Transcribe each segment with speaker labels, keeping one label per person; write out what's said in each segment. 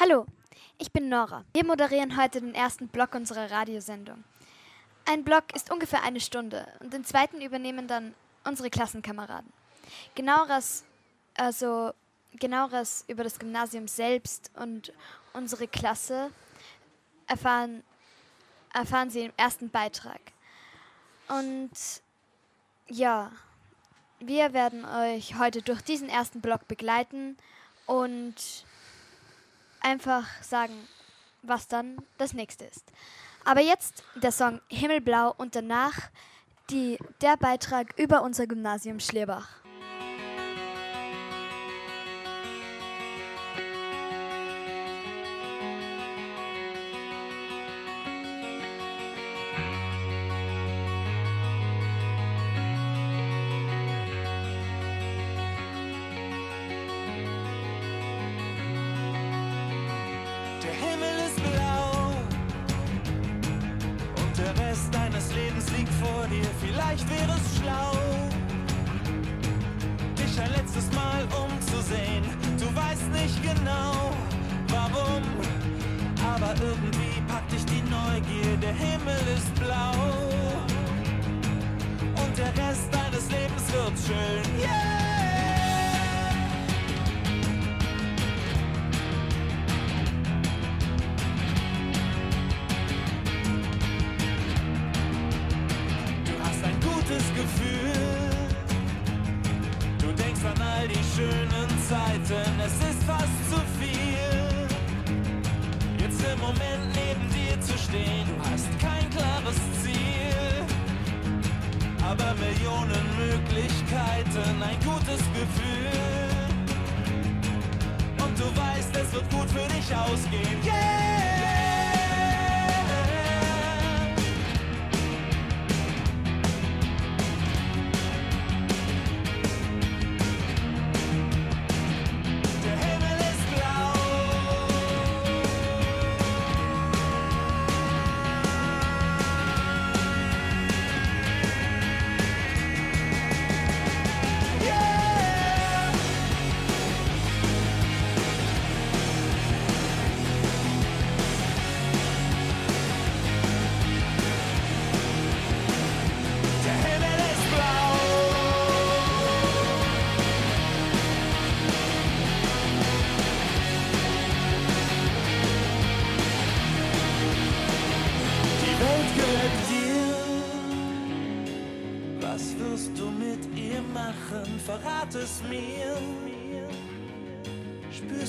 Speaker 1: Hallo, ich bin Nora. Wir moderieren heute den ersten Block unserer Radiosendung. Ein Block ist ungefähr eine Stunde und den zweiten übernehmen dann unsere Klassenkameraden. Genaueres, also genaueres über das Gymnasium selbst und unsere Klasse erfahren, erfahren Sie im ersten Beitrag. Und ja, wir werden euch heute durch diesen ersten Block begleiten und einfach sagen, was dann das nächste ist. Aber jetzt der Song Himmelblau und danach die, der Beitrag über unser Gymnasium Schlierbach.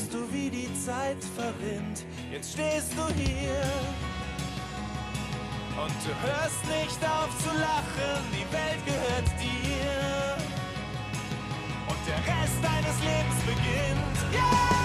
Speaker 2: Spürst du, wie die Zeit verrinnt? Jetzt stehst du hier. Und du hörst nicht auf zu lachen. Die Welt gehört dir. Und der Rest deines Lebens beginnt. Yeah!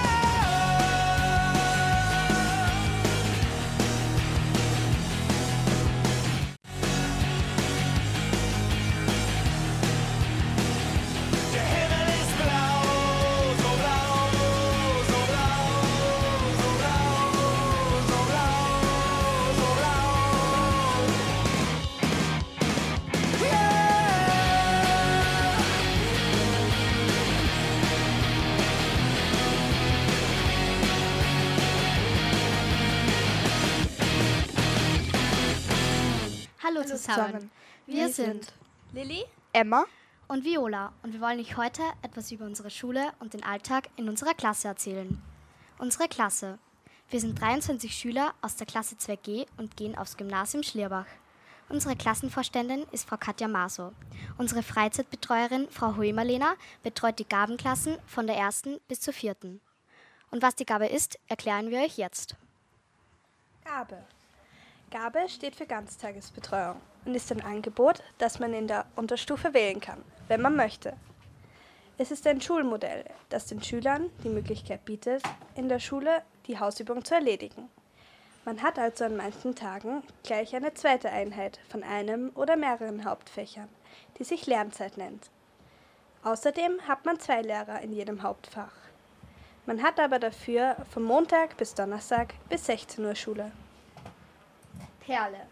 Speaker 3: Hallo, zusammen. Wir sind
Speaker 1: Lilly?
Speaker 4: Emma,
Speaker 3: und Viola und wir wollen euch heute etwas über unsere Schule und den Alltag in unserer Klasse erzählen. Unsere Klasse. Wir sind 23 Schüler aus der Klasse 2G und gehen aufs Gymnasium Schlierbach. Unsere Klassenvorständin ist Frau Katja Maso. Unsere Freizeitbetreuerin Frau Hoemerlena betreut die Gabenklassen von der ersten bis zur vierten. Und was die Gabe ist, erklären wir euch jetzt.
Speaker 4: Gabe. Gabe steht für Ganztagesbetreuung und ist ein Angebot, das man in der Unterstufe wählen kann, wenn man möchte. Es ist ein Schulmodell, das den Schülern die Möglichkeit bietet, in der Schule die Hausübung zu erledigen. Man hat also an manchen Tagen gleich eine zweite Einheit von einem oder mehreren Hauptfächern, die sich Lernzeit nennt. Außerdem hat man zwei Lehrer in jedem Hauptfach. Man hat aber dafür von Montag bis Donnerstag bis 16 Uhr Schule.
Speaker 5: Perle.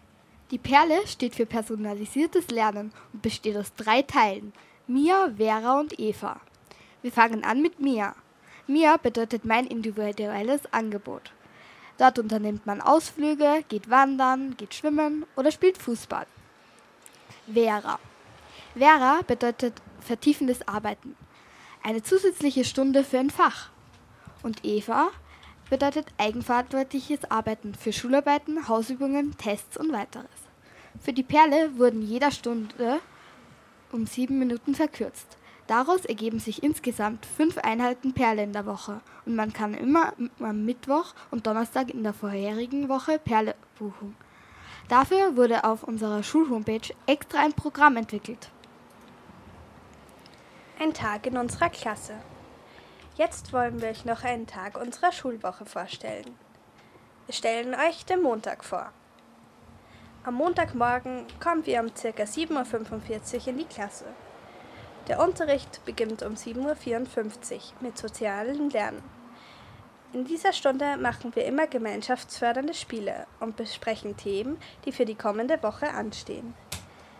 Speaker 5: Die Perle steht für personalisiertes Lernen und besteht aus drei Teilen. Mia, Vera und Eva. Wir fangen an mit Mia. MIA bedeutet mein individuelles Angebot. Dort unternimmt man Ausflüge, geht wandern, geht schwimmen oder spielt Fußball. Vera. Vera bedeutet vertiefendes Arbeiten. Eine zusätzliche Stunde für ein Fach. Und Eva bedeutet eigenverantwortliches Arbeiten für Schularbeiten, Hausübungen, Tests und weiteres. Für die Perle wurden jeder Stunde um sieben Minuten verkürzt. Daraus ergeben sich insgesamt fünf Einheiten Perle in der Woche und man kann immer am Mittwoch und Donnerstag in der vorherigen Woche Perle buchen. Dafür wurde auf unserer Schulhomepage extra ein Programm entwickelt.
Speaker 4: Ein Tag in unserer Klasse. Jetzt wollen wir euch noch einen Tag unserer Schulwoche vorstellen. Wir stellen euch den Montag vor. Am Montagmorgen kommen wir um ca. 7.45 Uhr in die Klasse. Der Unterricht beginnt um 7.54 Uhr mit sozialem Lernen. In dieser Stunde machen wir immer gemeinschaftsfördernde Spiele und besprechen Themen, die für die kommende Woche anstehen.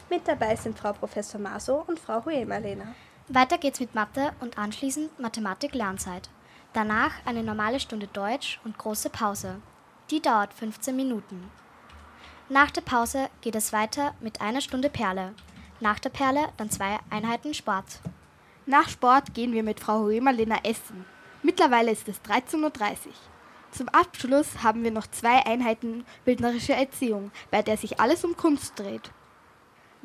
Speaker 4: Mit dabei sind Frau Professor Maso und Frau Huemalena.
Speaker 3: Weiter geht's mit Mathe und anschließend Mathematik-Lernzeit. Danach eine normale Stunde Deutsch und große Pause. Die dauert 15 Minuten. Nach der Pause geht es weiter mit einer Stunde Perle. Nach der Perle dann zwei Einheiten Sport.
Speaker 5: Nach Sport gehen wir mit Frau Hoemerlena essen. Mittlerweile ist es 13.30 Uhr. Zum Abschluss haben wir noch zwei Einheiten bildnerische Erziehung, bei der sich alles um Kunst dreht.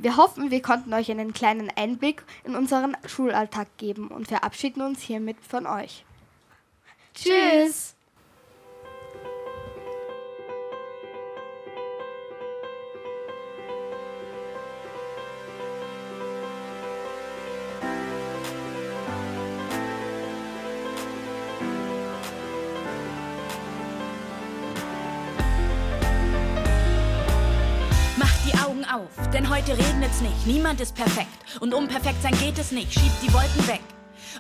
Speaker 5: Wir hoffen, wir konnten euch einen kleinen Einblick in unseren Schulalltag geben und verabschieden uns hiermit von euch. Tschüss!
Speaker 6: Niemand ist perfekt und um perfekt sein geht es nicht. Schieb die Wolken weg.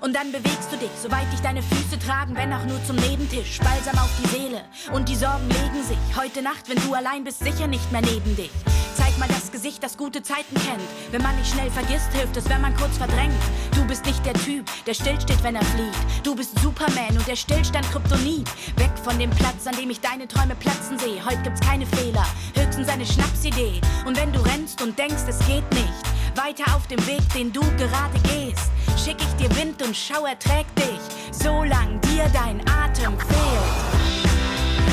Speaker 6: Und dann bewegst du dich, soweit dich deine Füße tragen, wenn auch nur zum Nebentisch. Balsam auf die Seele und die Sorgen legen sich. Heute Nacht, wenn du allein bist, sicher nicht mehr neben dich. Zeig mal das Gesicht, das gute Zeiten kennt. Wenn man nicht schnell vergisst, hilft es, wenn man kurz verdrängt. Du bist nicht der Typ, der stillsteht, wenn er flieht. Du bist Superman und der Stillstand Kryptonit. Weg von dem Platz, an dem ich deine Träume platzen sehe. Heute gibt's keine Fehler, höchstens eine Schnapsidee. Und wenn du rennst und denkst, es geht nicht, weiter auf dem Weg, den du gerade gehst, schick ich dir Wind und Schauer trägt dich, solang dir dein Atem fehlt.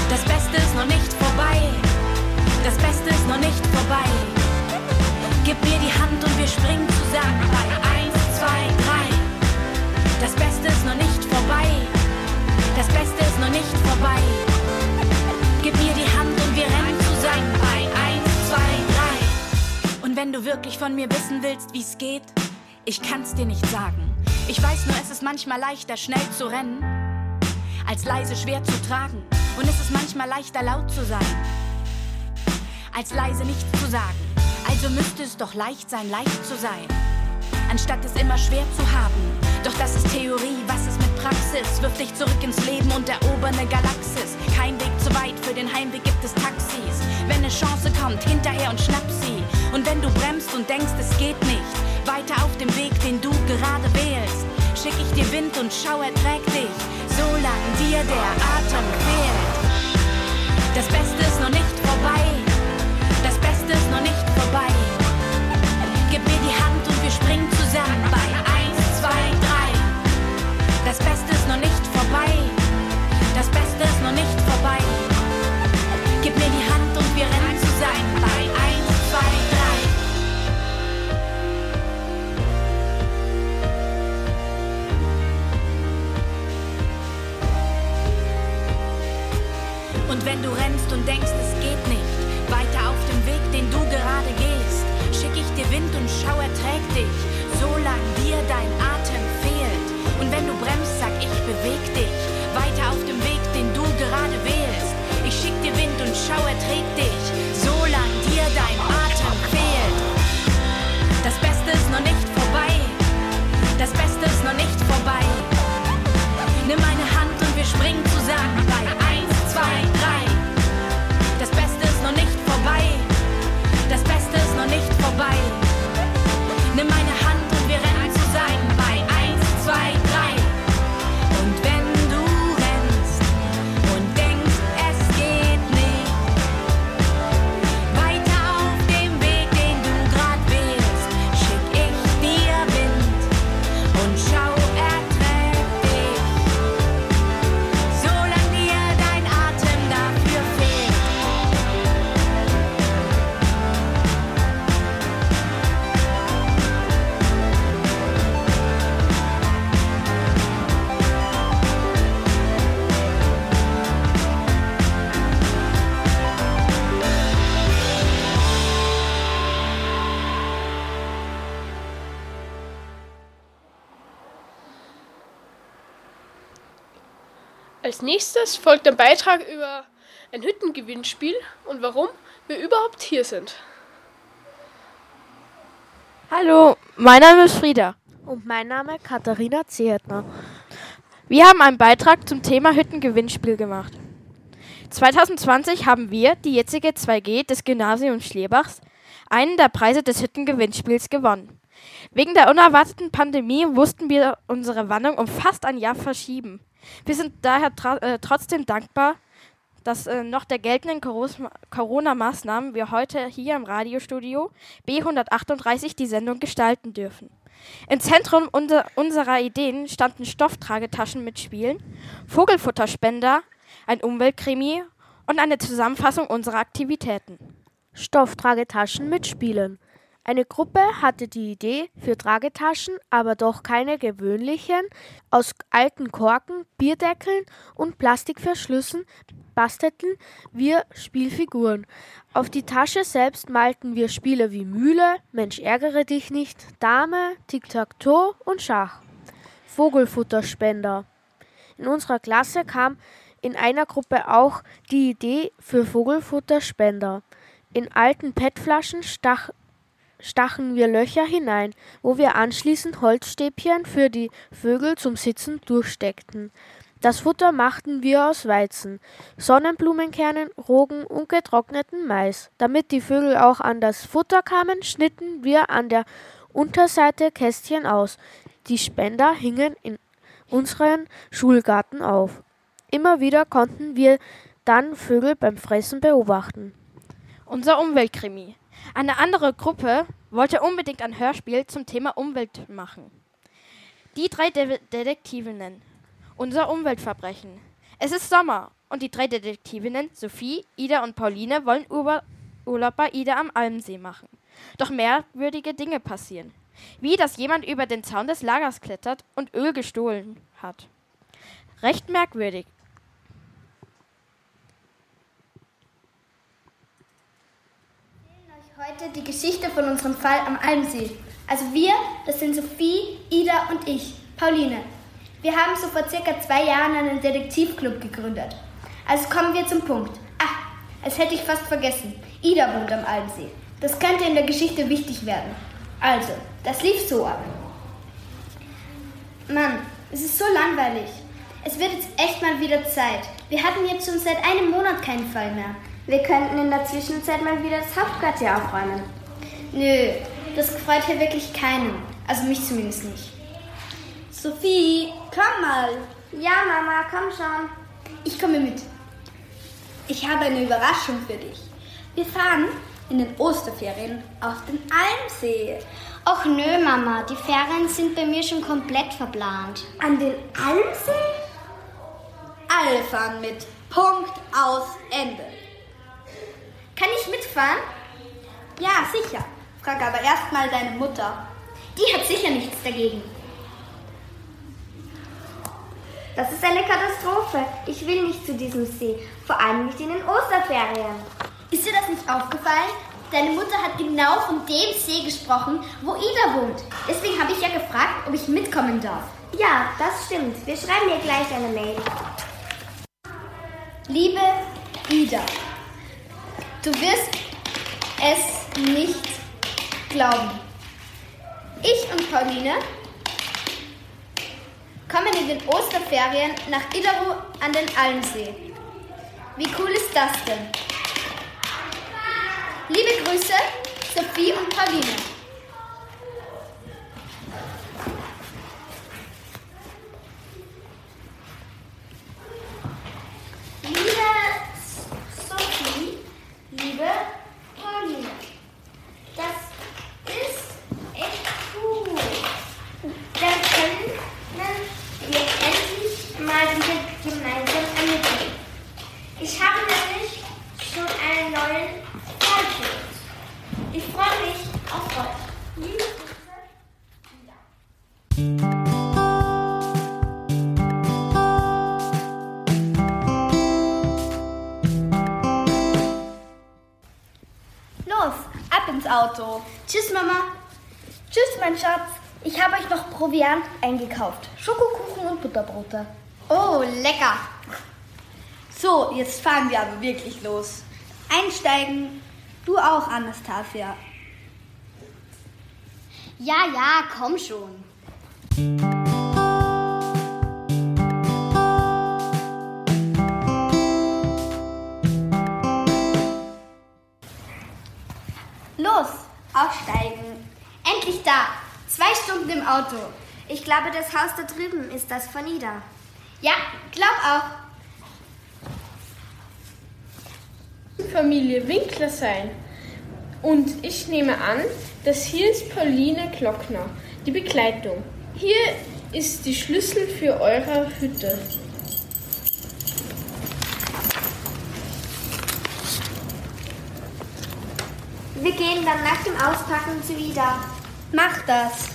Speaker 6: Das Beste ist noch nicht vorbei das Beste ist noch nicht vorbei. Gib mir die Hand und wir springen zusammen bei 1, 2, 3. Das Beste ist noch nicht vorbei. Das Beste ist noch nicht vorbei. Gib mir die Hand und wir rennen zusammen bei 1, 2, 3. Und wenn du wirklich von mir wissen willst, wie's geht, ich kann's dir nicht sagen. Ich weiß nur, es ist manchmal leichter, schnell zu rennen, als leise schwer zu tragen. Und es ist manchmal leichter, laut zu sein als leise nichts zu sagen. Also müsste es doch leicht sein, leicht zu sein, anstatt es immer schwer zu haben. Doch das ist Theorie, was ist mit Praxis? Wirf dich zurück ins Leben und erober eine Galaxis. Kein Weg zu weit, für den Heimweg gibt es Taxis. Wenn eine Chance kommt, hinterher und schnapp sie. Und wenn du bremst und denkst, es geht nicht, weiter auf dem Weg, den du gerade wählst, schick ich dir Wind und Schauer trägt dich, solange dir der Atem fehlt. Das Beste ist noch nicht vorbei. Beste ist noch nicht vorbei. Gib mir die Hand und wir springen zusammen bei 1, 2, 3. Das Beste ist noch nicht vorbei. Das Beste ist noch nicht wenn du rennst und denkst, es geht nicht, weiter auf dem Weg, den du gerade gehst, schick ich dir Wind und Schauer trägt dich, solange dir dein Atem fehlt. Und wenn du bremst, sag ich, beweg dich, weiter auf dem Weg, den du gerade wählst. Ich schick dir Wind und Schauer trägt dich, solange dir dein Atem fehlt. Das Beste ist noch nicht vorbei, das Beste ist noch nicht vorbei. Nimm meine Hand vorbei. Nimm meine
Speaker 7: Nächstes folgt ein Beitrag über ein Hüttengewinnspiel und warum wir überhaupt hier sind.
Speaker 8: Hallo, mein Name ist Frieda.
Speaker 9: Und mein Name Katharina Zehetner.
Speaker 8: Wir haben einen Beitrag zum Thema Hüttengewinnspiel gemacht. 2020 haben wir, die jetzige 2G des Gymnasiums Schlierbachs, einen der Preise des Hüttengewinnspiels gewonnen. Wegen der unerwarteten Pandemie mussten wir unsere Wanderung um fast ein Jahr verschieben. Wir sind daher äh, trotzdem dankbar, dass äh, noch der geltenden Corona-Maßnahmen wir heute hier im Radiostudio B138 die Sendung gestalten dürfen. Im Zentrum unser, unserer Ideen standen Stofftragetaschen mit Spielen, Vogelfutterspender, ein Umweltkrimi und eine Zusammenfassung unserer Aktivitäten.
Speaker 9: Stofftragetaschen mit Spielen. Eine Gruppe hatte die Idee für Tragetaschen, aber doch keine gewöhnlichen. Aus alten Korken, Bierdeckeln und Plastikverschlüssen bastelten wir Spielfiguren. Auf die Tasche selbst malten wir Spiele wie Mühle, Mensch ärgere dich nicht, Dame, Tic-Tac-Toe und Schach. Vogelfutterspender. In unserer Klasse kam in einer Gruppe auch die Idee für Vogelfutterspender. In alten PET-Flaschen stach stachen wir Löcher hinein, wo wir anschließend Holzstäbchen für die Vögel zum Sitzen durchsteckten. Das Futter machten wir aus Weizen, Sonnenblumenkernen, Rogen und getrockneten Mais. Damit die Vögel auch an das Futter kamen, schnitten wir an der Unterseite Kästchen aus. Die Spender hingen in unseren Schulgarten auf. Immer wieder konnten wir dann Vögel beim Fressen beobachten.
Speaker 8: Unser Umweltkrimi. Eine andere Gruppe wollte unbedingt ein Hörspiel zum Thema Umwelt machen. Die drei De Detektivinnen. Unser Umweltverbrechen. Es ist Sommer und die drei Detektivinnen, Sophie, Ida und Pauline, wollen Urlaub bei Ida am Almsee machen. Doch merkwürdige Dinge passieren. Wie, dass jemand über den Zaun des Lagers klettert und Öl gestohlen hat. Recht merkwürdig.
Speaker 10: Heute die Geschichte von unserem Fall am Almsee. Also wir, das sind Sophie, Ida und ich, Pauline. Wir haben so vor circa zwei Jahren einen Detektivclub gegründet. Also kommen wir zum Punkt. Ach, als hätte ich fast vergessen. Ida wohnt am Almsee. Das könnte in der Geschichte wichtig werden. Also, das lief so ab. Mann, es ist so langweilig. Es wird jetzt echt mal wieder Zeit. Wir hatten jetzt schon seit einem Monat keinen Fall mehr.
Speaker 11: Wir könnten in der Zwischenzeit mal wieder das Hauptquartier aufräumen.
Speaker 10: Nö, das freut hier wirklich keinen. Also mich zumindest nicht.
Speaker 11: Sophie, komm mal. Ja, Mama, komm schon.
Speaker 10: Ich komme mit.
Speaker 11: Ich habe eine Überraschung für dich. Wir fahren in den Osterferien auf den Almsee.
Speaker 10: Och nö, Mama, die Ferien sind bei mir schon komplett verplant.
Speaker 11: An den Almsee? Alle fahren mit. Punkt aus Ende.
Speaker 10: Kann ich mitfahren?
Speaker 11: Ja, sicher. Frag aber erst mal deine Mutter.
Speaker 10: Die hat sicher nichts dagegen.
Speaker 11: Das ist eine Katastrophe. Ich will nicht zu diesem See. Vor allem nicht in den Osterferien.
Speaker 10: Ist dir das nicht aufgefallen? Deine Mutter hat genau von dem See gesprochen, wo Ida wohnt. Deswegen habe ich ja gefragt, ob ich mitkommen darf.
Speaker 11: Ja, das stimmt. Wir schreiben ihr gleich eine Mail.
Speaker 10: Liebe Ida, Du wirst es nicht glauben. Ich und Pauline kommen in den Osterferien nach Idaru an den Almsee. Wie cool ist das denn? Liebe Grüße, Sophie und Pauline.
Speaker 11: Auto. Eingekauft. Schokokuchen und Butterbrote.
Speaker 10: Oh, lecker.
Speaker 11: So, jetzt fahren wir aber wirklich los. Einsteigen. Du auch, Anastasia.
Speaker 10: Ja, ja, komm schon.
Speaker 11: Los, aufsteigen.
Speaker 10: Endlich da. Zwei Stunden im Auto.
Speaker 12: Ich glaube, das Haus da drüben ist das von Ida.
Speaker 10: Ja, glaub auch.
Speaker 7: Familie Winkler sein. Und ich nehme an, dass hier ist Pauline Glockner, die Begleitung. Hier ist die Schlüssel für eure Hütte.
Speaker 12: Wir gehen dann nach dem Auspacken zu Ida.
Speaker 11: Mach das.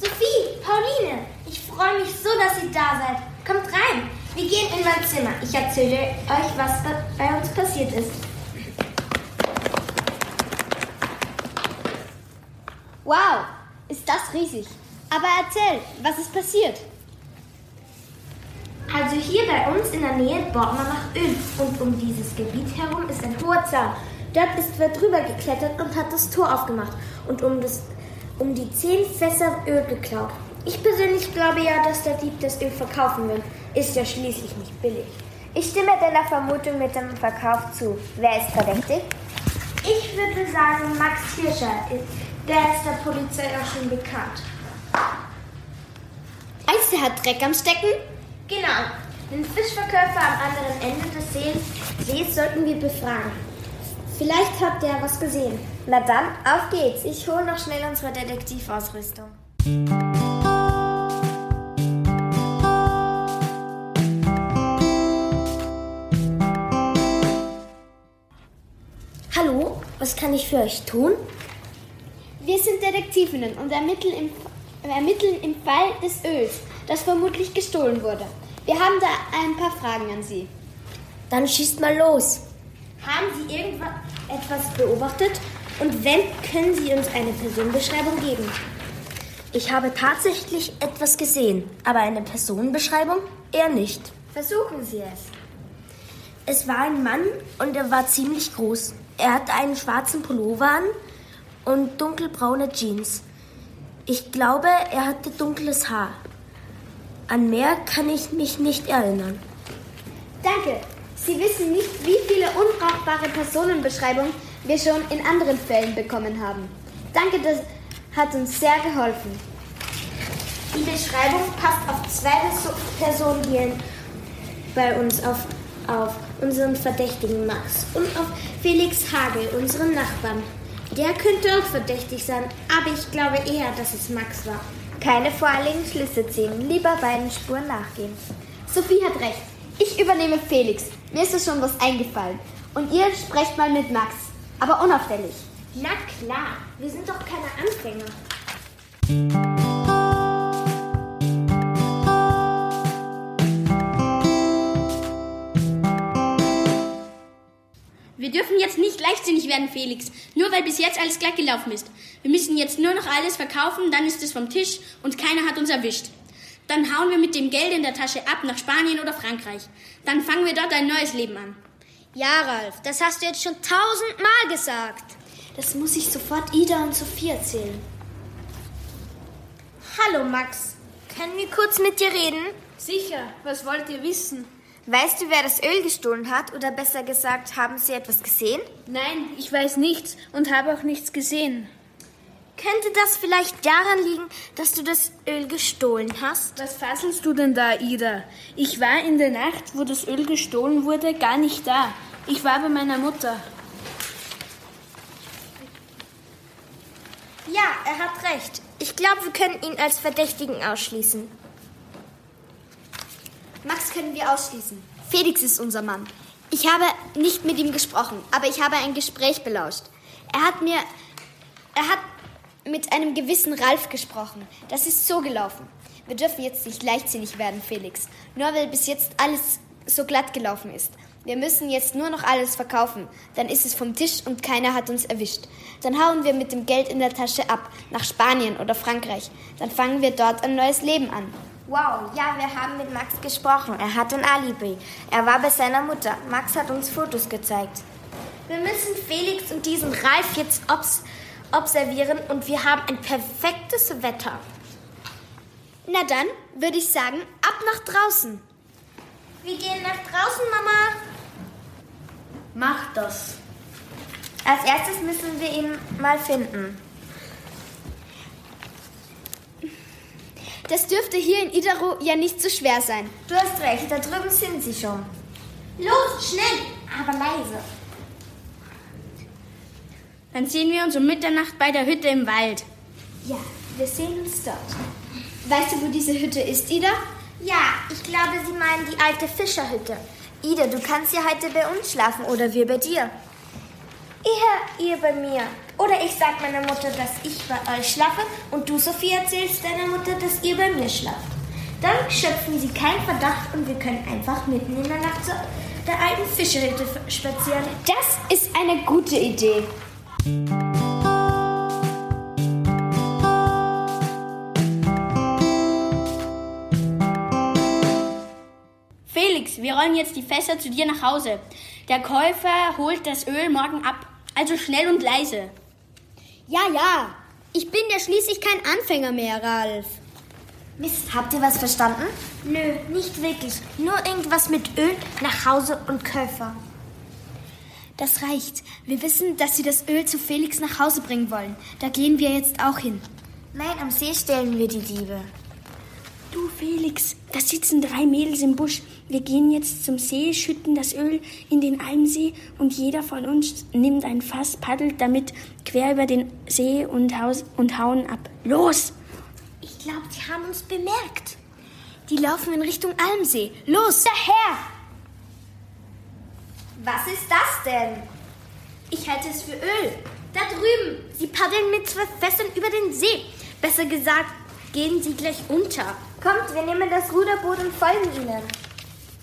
Speaker 12: Sophie, Pauline, ich freue mich so, dass ihr da seid. Kommt rein. Wir gehen in mein Zimmer. Ich erzähle euch, was bei- uns passiert ist.
Speaker 10: Wow, ist das riesig. Aber erzähl, was ist passiert?
Speaker 12: Also hier bei uns in der Nähe bohrt man nach Öl und um dieses Gebiet herum ist ein hoher Zaun. Dort ist wer drüber geklettert und hat das Tor aufgemacht und um, das, um die zehn Fässer Öl geklaut. Ich persönlich glaube ja, dass der Dieb das Öl verkaufen will. Ist ja schließlich nicht billig. Ich stimme deiner Vermutung mit dem Verkauf zu. Wer ist verdächtig? Ich würde sagen Max Hirscher. Der ist der Polizei auch schon bekannt.
Speaker 10: Meinst du, hat Dreck am Stecken?
Speaker 12: Genau. Den Fischverkäufer am anderen Ende des Sees, Sees sollten wir befragen. Vielleicht hat der was gesehen. Na dann, auf geht's. Ich hole noch schnell unsere Detektivausrüstung. Kann ich für euch tun?
Speaker 10: Wir sind Detektivinnen und ermitteln im, ermitteln im Fall des Öls, das vermutlich gestohlen wurde. Wir haben da ein paar Fragen an Sie.
Speaker 12: Dann schießt mal los. Haben Sie irgendetwas beobachtet? Und wenn, können Sie uns eine Personenbeschreibung geben? Ich habe tatsächlich etwas gesehen, aber eine Personenbeschreibung eher nicht. Versuchen Sie es. Es war ein Mann und er war ziemlich groß. Er hatte einen schwarzen Pullover an und dunkelbraune Jeans. Ich glaube, er hatte dunkles Haar. An mehr kann ich mich nicht erinnern.
Speaker 10: Danke. Sie wissen nicht, wie viele unbrauchbare Personenbeschreibungen wir schon in anderen Fällen bekommen haben. Danke, das hat uns sehr geholfen.
Speaker 12: Die Beschreibung passt auf zwei Perso- Personen hier bei uns, auf, auf unseren Verdächtigen Max und auf Felix Hagel, unseren Nachbarn. Der könnte auch verdächtig sein, aber ich glaube eher, dass es Max war. Keine voreiligen Schlüsse ziehen, lieber beiden Spuren nachgehen.
Speaker 10: Sophie hat recht. Ich übernehme Felix. Mir ist da schon was eingefallen. Und ihr sprecht mal mit Max. Aber unauffällig.
Speaker 12: Na klar, wir sind doch keine Anfänger.
Speaker 13: Wir dürfen jetzt nicht leichtsinnig werden, Felix. Nur weil bis jetzt alles glatt gelaufen ist. Wir müssen jetzt nur noch alles verkaufen, dann ist es vom Tisch und keiner hat uns erwischt. Dann hauen wir mit dem Geld in der Tasche ab nach Spanien oder Frankreich. Dann fangen wir dort ein neues Leben an.
Speaker 12: Ja, Ralf, das hast du jetzt schon tausendmal gesagt. Das muss ich sofort Ida und Sophie erzählen. Hallo, Max. Können wir kurz mit dir reden?
Speaker 7: Sicher, was wollt ihr wissen?
Speaker 12: Weißt du, wer das Öl gestohlen hat? Oder besser gesagt, haben sie etwas gesehen?
Speaker 7: Nein, ich weiß nichts und habe auch nichts gesehen.
Speaker 12: Könnte das vielleicht daran liegen, dass du das Öl gestohlen hast?
Speaker 7: Was faselst du denn da, Ida? Ich war in der Nacht, wo das Öl gestohlen wurde, gar nicht da. Ich war bei meiner Mutter.
Speaker 12: Ja, er hat recht. Ich glaube, wir können ihn als Verdächtigen ausschließen.
Speaker 10: Max können wir ausschließen. Felix ist unser Mann. Ich habe nicht mit ihm gesprochen, aber ich habe ein Gespräch belauscht. Er hat mir. Er hat mit einem gewissen Ralf gesprochen. Das ist so gelaufen. Wir dürfen jetzt nicht leichtsinnig werden, Felix. Nur weil bis jetzt alles so glatt gelaufen ist. Wir müssen jetzt nur noch alles verkaufen. Dann ist es vom Tisch und keiner hat uns erwischt. Dann hauen wir mit dem Geld in der Tasche ab, nach Spanien oder Frankreich. Dann fangen wir dort ein neues Leben an.
Speaker 12: Wow, ja, wir haben mit Max gesprochen. Er hat ein Alibi. Er war bei seiner Mutter. Max hat uns Fotos gezeigt. Wir müssen Felix und diesen Ralf jetzt obs observieren und wir haben ein perfektes Wetter.
Speaker 10: Na dann würde ich sagen, ab nach draußen.
Speaker 12: Wir gehen nach draußen, Mama.
Speaker 14: Mach das.
Speaker 12: Als erstes müssen wir ihn mal finden.
Speaker 10: Das dürfte hier in Idaro ja nicht so schwer sein.
Speaker 12: Du hast recht, da drüben sind sie schon. Los, schnell, aber leise.
Speaker 15: Dann sehen wir uns um Mitternacht bei der Hütte im Wald.
Speaker 12: Ja, wir sehen uns dort.
Speaker 10: Weißt du, wo diese Hütte ist, Ida?
Speaker 12: Ja, ich glaube, Sie meinen die alte Fischerhütte. Ida, du kannst ja heute bei uns schlafen oder wir bei dir. Eher ihr bei mir. Oder ich sag meiner Mutter, dass ich bei euch schlafe und du, Sophie, erzählst deiner Mutter, dass ihr bei mir schlaft. Dann schöpfen sie keinen Verdacht und wir können einfach mitten in der Nacht zu der alten Fischerhütte spazieren.
Speaker 10: Das ist eine gute Idee.
Speaker 15: Felix, wir rollen jetzt die Fässer zu dir nach Hause. Der Käufer holt das Öl morgen ab. Also schnell und leise.
Speaker 10: Ja, ja. Ich bin ja schließlich kein Anfänger mehr, Ralf.
Speaker 12: Mist, habt ihr was verstanden? Nö, nicht wirklich. Nur irgendwas mit Öl, nach Hause und Käufer.
Speaker 10: Das reicht. Wir wissen, dass Sie das Öl zu Felix nach Hause bringen wollen. Da gehen wir jetzt auch hin.
Speaker 12: Nein, am See stellen wir die Diebe.
Speaker 15: Du, Felix, da sitzen drei Mädels im Busch. Wir gehen jetzt zum See, schütten das Öl in den Almsee und jeder von uns nimmt ein Fass, paddelt damit quer über den See und, haus und hauen ab. Los!
Speaker 12: Ich glaube, die haben uns bemerkt.
Speaker 10: Die laufen in Richtung Almsee. Los!
Speaker 12: Daher! Was ist das denn?
Speaker 10: Ich halte es für Öl. Da drüben. Sie paddeln mit zwei Fässern über den See. Besser gesagt, gehen sie gleich unter.
Speaker 12: Kommt, wir nehmen das Ruderboot und folgen ihnen.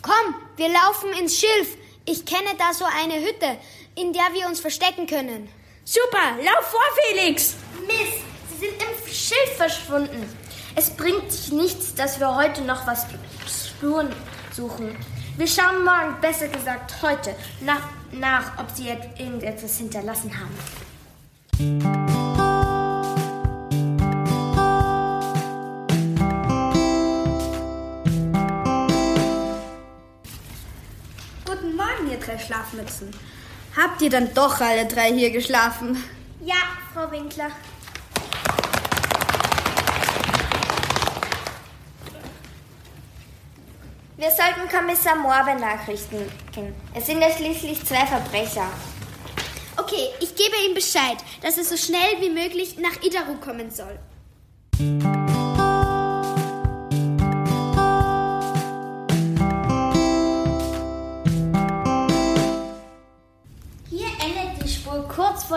Speaker 10: Komm, wir laufen ins Schilf. Ich kenne da so eine Hütte, in der wir uns verstecken können.
Speaker 15: Super, lauf vor, Felix!
Speaker 12: Mist, sie sind im Schilf verschwunden. Es bringt sich nichts, dass wir heute noch was Spuren suchen. Wir schauen morgen, besser gesagt heute, nach, nach ob sie irgendetwas hinterlassen haben.
Speaker 16: Drei Schlafmützen. Habt ihr dann doch alle drei hier geschlafen?
Speaker 12: Ja, Frau Winkler. Wir sollten Kommissar Mohr benachrichtigen. Es sind ja schließlich zwei Verbrecher.
Speaker 10: Okay, ich gebe ihm Bescheid, dass er so schnell wie möglich nach Idaru kommen soll.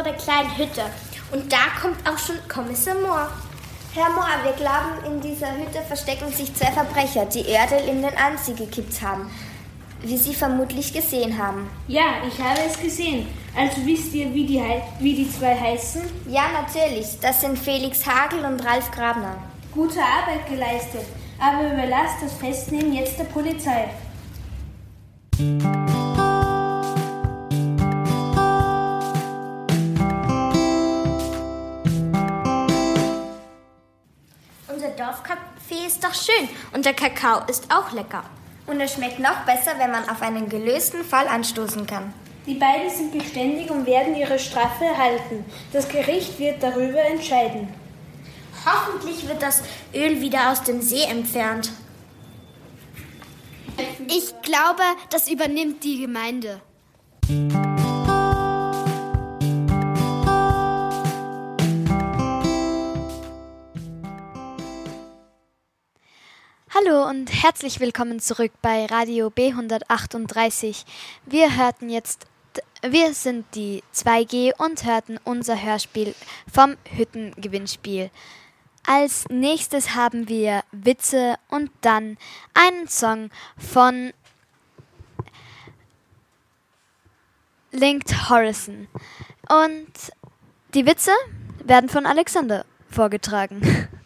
Speaker 12: Vor der kleinen Hütte. Und da kommt auch schon Kommissar Mohr. Herr Mohr, wir glauben, in dieser Hütte verstecken sich zwei Verbrecher, die Erdel in den Anzieh gekippt haben. Wie Sie vermutlich gesehen haben.
Speaker 17: Ja, ich habe es gesehen. Also wisst ihr, wie die, wie die zwei heißen?
Speaker 12: Ja, natürlich. Das sind Felix Hagel und Ralf Grabner.
Speaker 17: Gute Arbeit geleistet. Aber überlasst das Festnehmen jetzt der Polizei.
Speaker 12: Dorfcafé ist doch schön und der Kakao ist auch lecker. Und es schmeckt noch besser, wenn man auf einen gelösten Fall anstoßen kann.
Speaker 17: Die beiden sind geständig und werden ihre Strafe erhalten. Das Gericht wird darüber entscheiden.
Speaker 12: Hoffentlich wird das Öl wieder aus dem See entfernt.
Speaker 10: Ich glaube, das übernimmt die Gemeinde. Hallo und herzlich willkommen zurück bei Radio B138. Wir hörten jetzt, wir sind die 2G und hörten unser Hörspiel vom Hüttengewinnspiel. Als nächstes haben wir Witze und dann einen Song von
Speaker 5: Linked Horizon. Und die Witze werden von Alexander vorgetragen.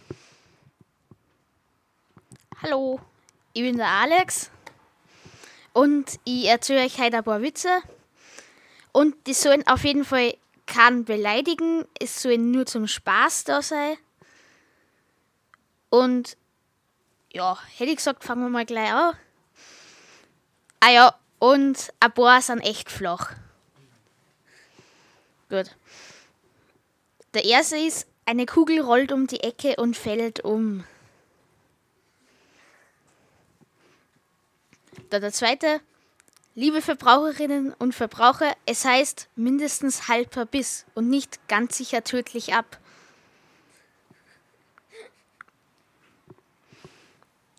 Speaker 18: Hallo, ich bin der Alex und ich erzähle euch heute ein paar Witze. Und die sollen auf jeden Fall keinen beleidigen, es sollen nur zum Spaß da sein. Und ja, hätte ich gesagt, fangen wir mal gleich an. Ah ja, und ein paar sind echt flach. Gut. Der erste ist, eine Kugel rollt um die Ecke und fällt um. Dann der zweite, liebe Verbraucherinnen und Verbraucher, es heißt mindestens halber Biss und nicht ganz sicher tödlich ab.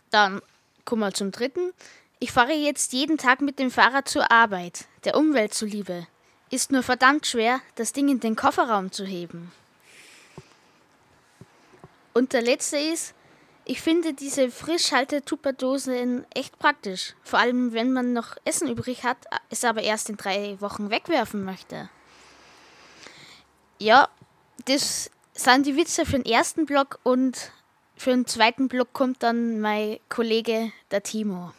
Speaker 18: Dann kommen wir zum dritten. Ich fahre jetzt jeden Tag mit dem Fahrrad zur Arbeit, der Umwelt zuliebe. Ist nur verdammt schwer, das Ding in den Kofferraum zu heben. Und der letzte ist, ich finde diese Frischhalte-Tupperdosen echt praktisch. Vor allem, wenn man noch Essen übrig hat, es aber erst in drei Wochen wegwerfen möchte. Ja, das sind die Witze für den ersten Block und für den zweiten Block kommt dann mein Kollege, der Timo.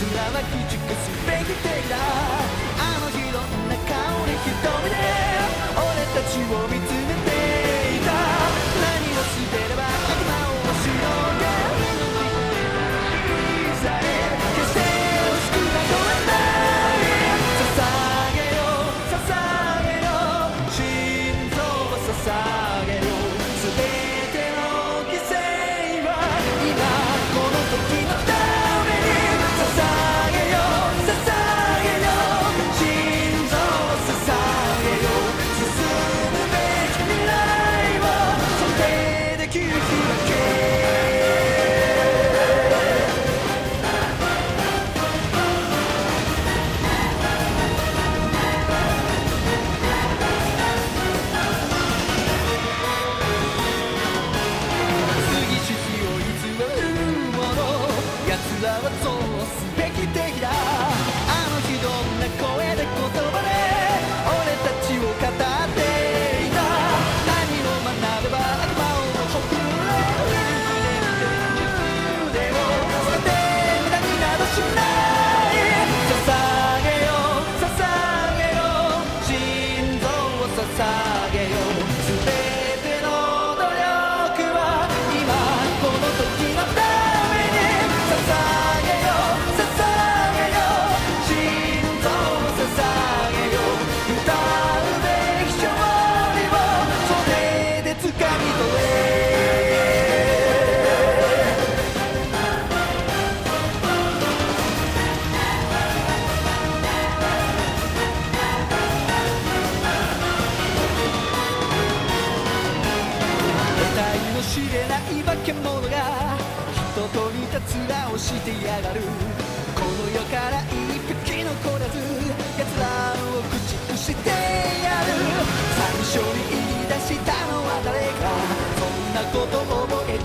Speaker 19: すらは駆逐すべきでだあの日どんな顔に瞳で俺たちを
Speaker 20: 見つめ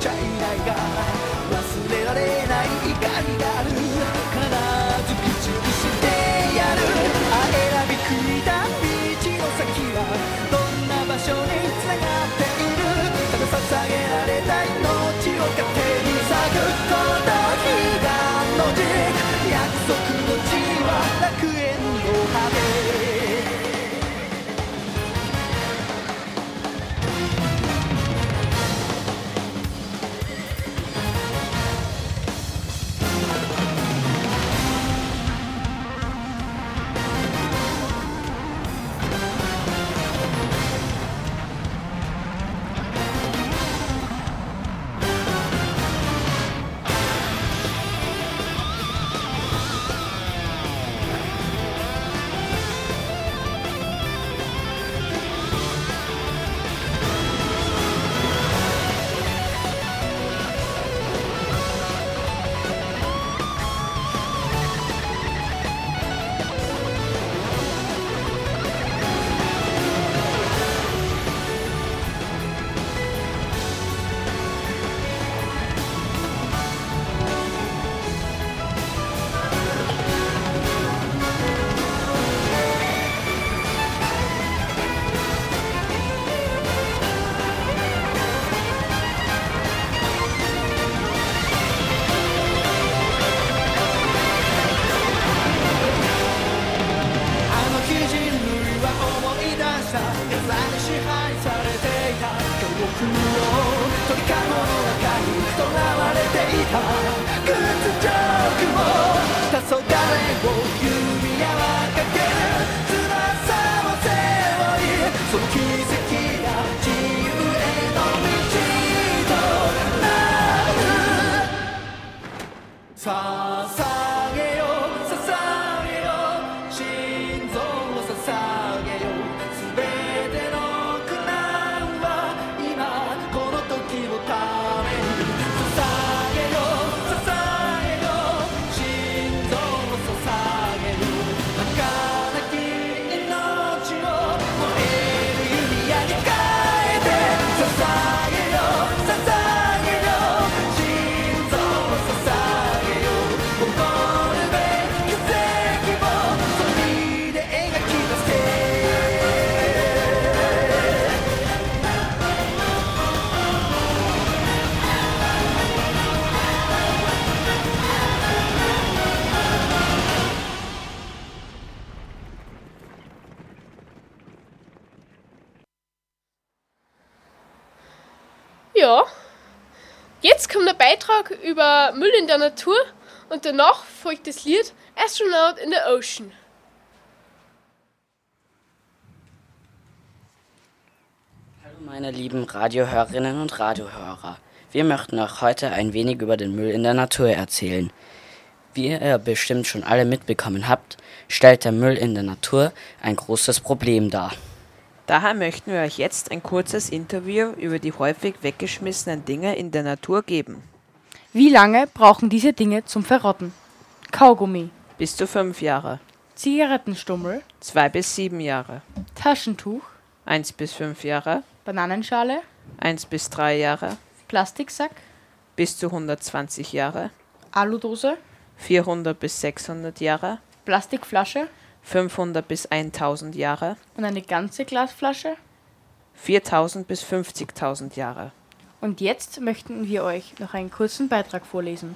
Speaker 20: ちゃいないが
Speaker 7: Ja, jetzt kommt der Beitrag über Müll in der Natur und danach folgt das Lied Astronaut in the Ocean.
Speaker 21: Meine lieben Radiohörerinnen und Radiohörer, wir möchten euch heute ein wenig über den Müll in der Natur erzählen. Wie ihr bestimmt schon alle mitbekommen habt, stellt der Müll in der Natur ein großes Problem dar.
Speaker 22: Daher möchten wir euch jetzt ein kurzes Interview über die häufig weggeschmissenen Dinge in der Natur geben.
Speaker 23: Wie lange brauchen diese Dinge zum Verrotten? Kaugummi,
Speaker 22: Bis zu fünf Jahre,
Speaker 23: Zigarettenstummel,
Speaker 22: zwei bis sieben Jahre,
Speaker 23: Taschentuch,
Speaker 22: eins bis fünf Jahre,
Speaker 23: Bananenschale,
Speaker 22: eins bis drei Jahre,
Speaker 23: Plastiksack,
Speaker 22: bis zu 120 Jahre,
Speaker 23: Aludose,
Speaker 22: 400 bis 600 Jahre,
Speaker 23: Plastikflasche
Speaker 22: 500 bis 1000 Jahre,
Speaker 23: und eine ganze Glasflasche.
Speaker 22: 4000 bis 50.000 Jahre.
Speaker 23: Und jetzt möchten wir euch noch einen kurzen Beitrag vorlesen.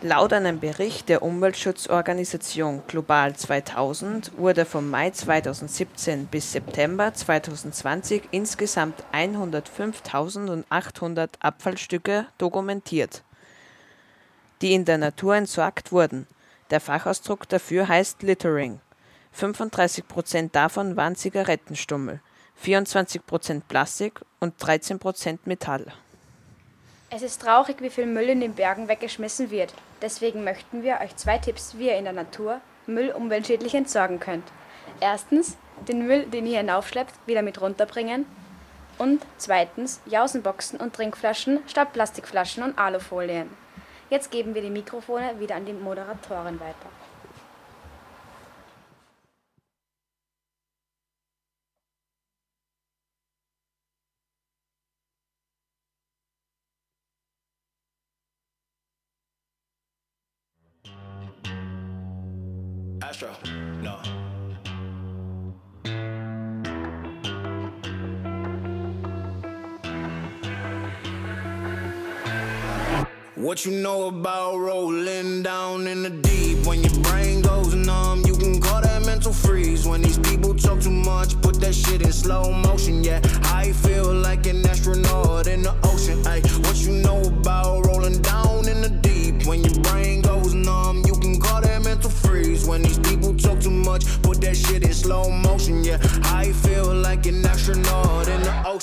Speaker 22: Laut einem Bericht der Umweltschutzorganisation Global 2000 wurde vom Mai 2017 bis September 2020 insgesamt 105.800 Abfallstücke dokumentiert, die in der Natur entsorgt wurden. Der Fachausdruck dafür heißt Littering. 35% davon waren Zigarettenstummel, 24% Plastik und 13% Metall.
Speaker 24: Es ist traurig, wie viel Müll in den Bergen weggeschmissen wird. Deswegen möchten wir euch zwei Tipps, wie ihr in der Natur Müll umweltschädlich entsorgen könnt. Erstens, den Müll, den ihr hinaufschleppt, wieder mit runterbringen. Und zweitens, Jausenboxen und Trinkflaschen statt Plastikflaschen und Alufolien. Jetzt geben wir die Mikrofone wieder an die Moderatorin weiter.
Speaker 20: Astro, What you know about rolling down in the deep? When your brain goes numb,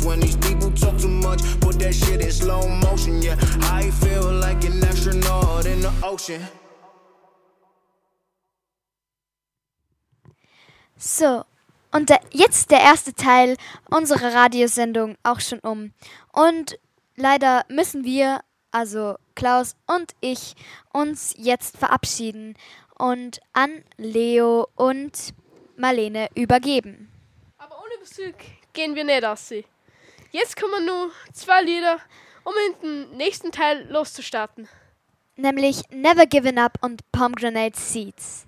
Speaker 20: freeze. When these people talk too much, put that shit in slow motion. Yeah, I feel like an astronaut in the ocean.
Speaker 5: So, und der, jetzt der erste Teil unserer Radiosendung auch schon um. Und leider müssen wir, also Klaus und ich, uns jetzt verabschieden und an Leo und Marlene übergeben.
Speaker 7: Aber ohne Musik gehen wir nicht aus. Jetzt kommen nur zwei Lieder, um in den nächsten Teil loszustarten.
Speaker 5: Nämlich Never Given Up und Pomegranate Seeds.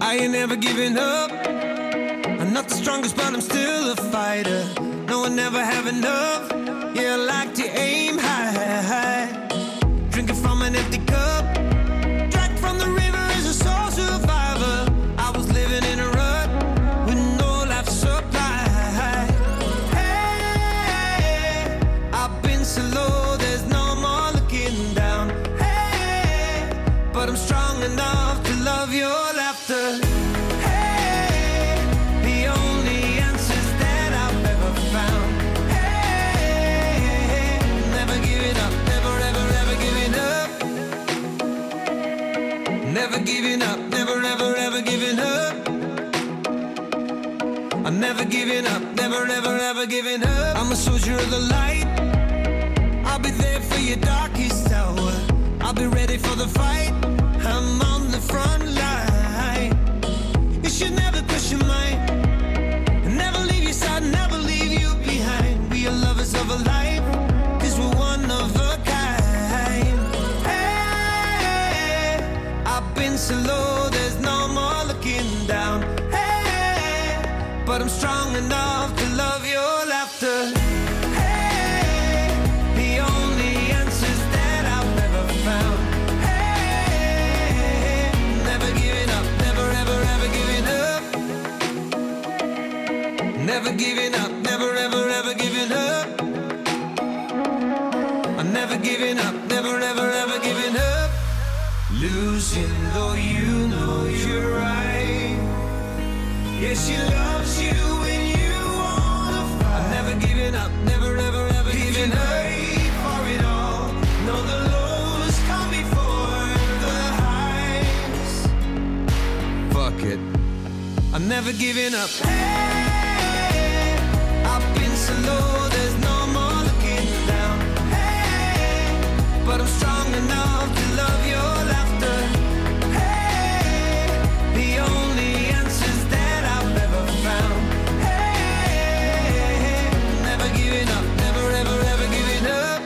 Speaker 25: I ain't never giving up. I'm not the strongest, but I'm still a fighter. No, I never have enough. Yeah, I like to aim high. Never giving up, never, ever, ever giving up. I'm a soldier of the light. I'll be there for your darkest hour. I'll be ready for the fight. Enough to love your laughter. Hey, the only answers that I've ever found. Hey, never giving up, never, ever, ever giving up. Never giving up, never, ever, ever giving up. I'm never giving up, never, ever, ever giving up. Losing though you know you're right. Yes, you when never giving up. Hey, I've been so low, there's no more looking down. Hey, but I'm strong enough to love your laughter. Hey, the only answers that I've ever found. Hey, never giving up, never ever ever giving up.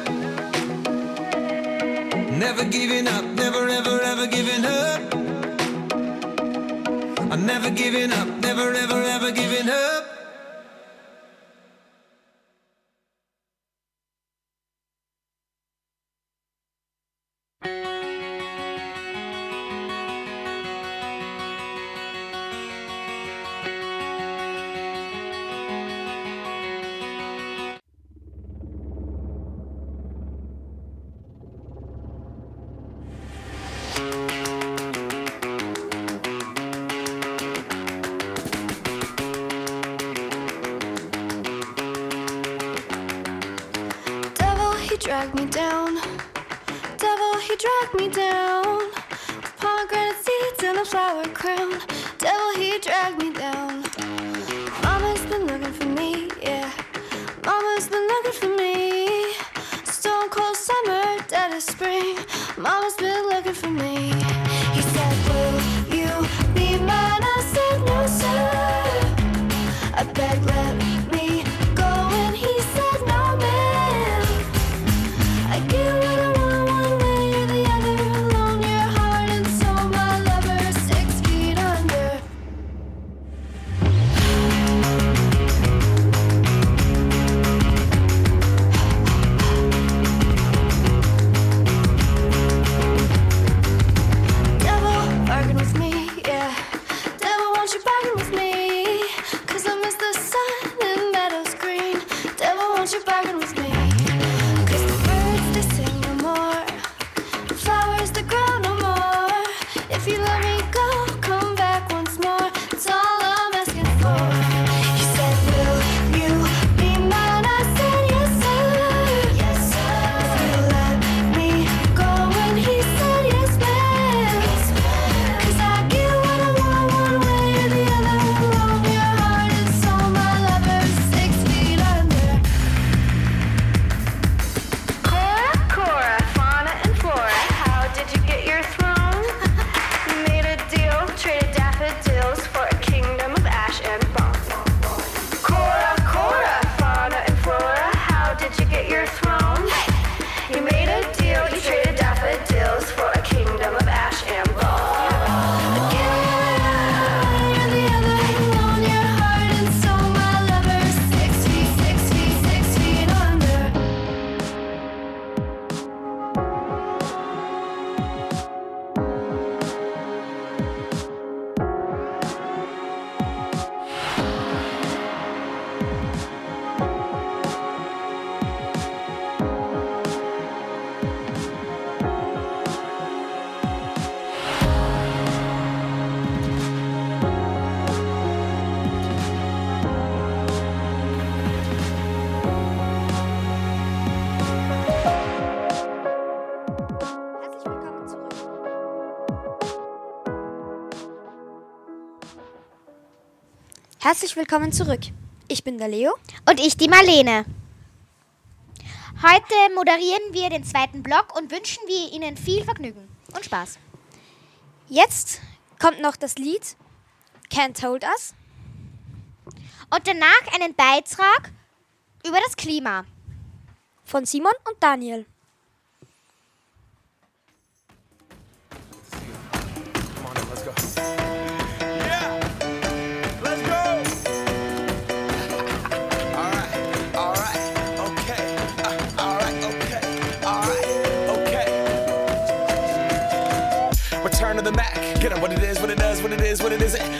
Speaker 25: Never giving up, never ever ever giving up. I'm never giving up, never ever ever giving up.
Speaker 5: Herzlich willkommen zurück. Ich bin der Leo.
Speaker 26: Und ich die Marlene. Heute moderieren wir den zweiten Block und wünschen wir Ihnen viel Vergnügen und Spaß.
Speaker 5: Jetzt kommt noch das Lied Can't Hold Us.
Speaker 26: Und danach einen Beitrag über das Klima.
Speaker 5: Von Simon und Daniel.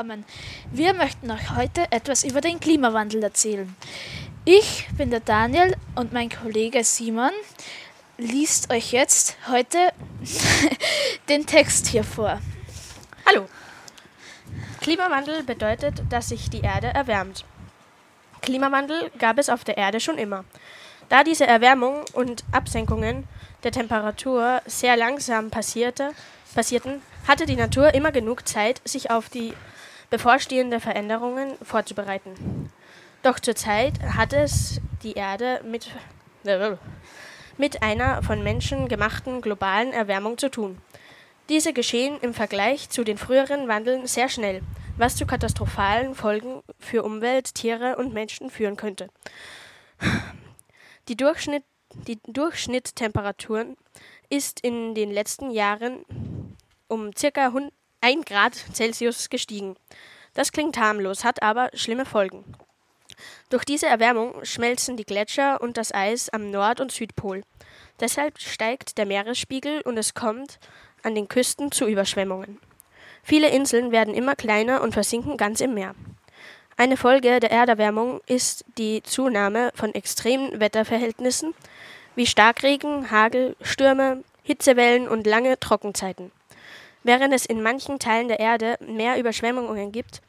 Speaker 27: Willkommen. Wir möchten euch heute etwas über den Klimawandel erzählen. Ich bin der Daniel und mein Kollege Simon liest euch jetzt heute den Text hier vor.
Speaker 28: Hallo. Klimawandel bedeutet, dass sich die Erde erwärmt. Klimawandel gab es auf der Erde schon immer. Da diese Erwärmung und Absenkungen der Temperatur sehr langsam passierte, passierten, hatte die Natur immer genug Zeit, sich auf die bevorstehenden Veränderungen vorzubereiten. Doch zurzeit hat es die Erde mit, mit einer von Menschen gemachten globalen Erwärmung zu tun. Diese geschehen im Vergleich zu den früheren Wandeln sehr schnell, was zu katastrophalen Folgen für Umwelt, Tiere und Menschen führen könnte. Die, Durchschnitt, die Durchschnittstemperaturen ist in den letzten Jahren um circa 1 Grad Celsius gestiegen. Das klingt harmlos, hat aber schlimme Folgen. Durch diese Erwärmung schmelzen die Gletscher und das Eis am Nord- und Südpol. Deshalb steigt der Meeresspiegel und es kommt an den Küsten zu Überschwemmungen. Viele Inseln werden immer kleiner und versinken ganz im Meer. Eine Folge der Erderwärmung ist die Zunahme von extremen Wetterverhältnissen wie Starkregen, Hagel, Stürme, Hitzewellen und lange Trockenzeiten. Während es in manchen Teilen der Erde mehr Überschwemmungen gibt,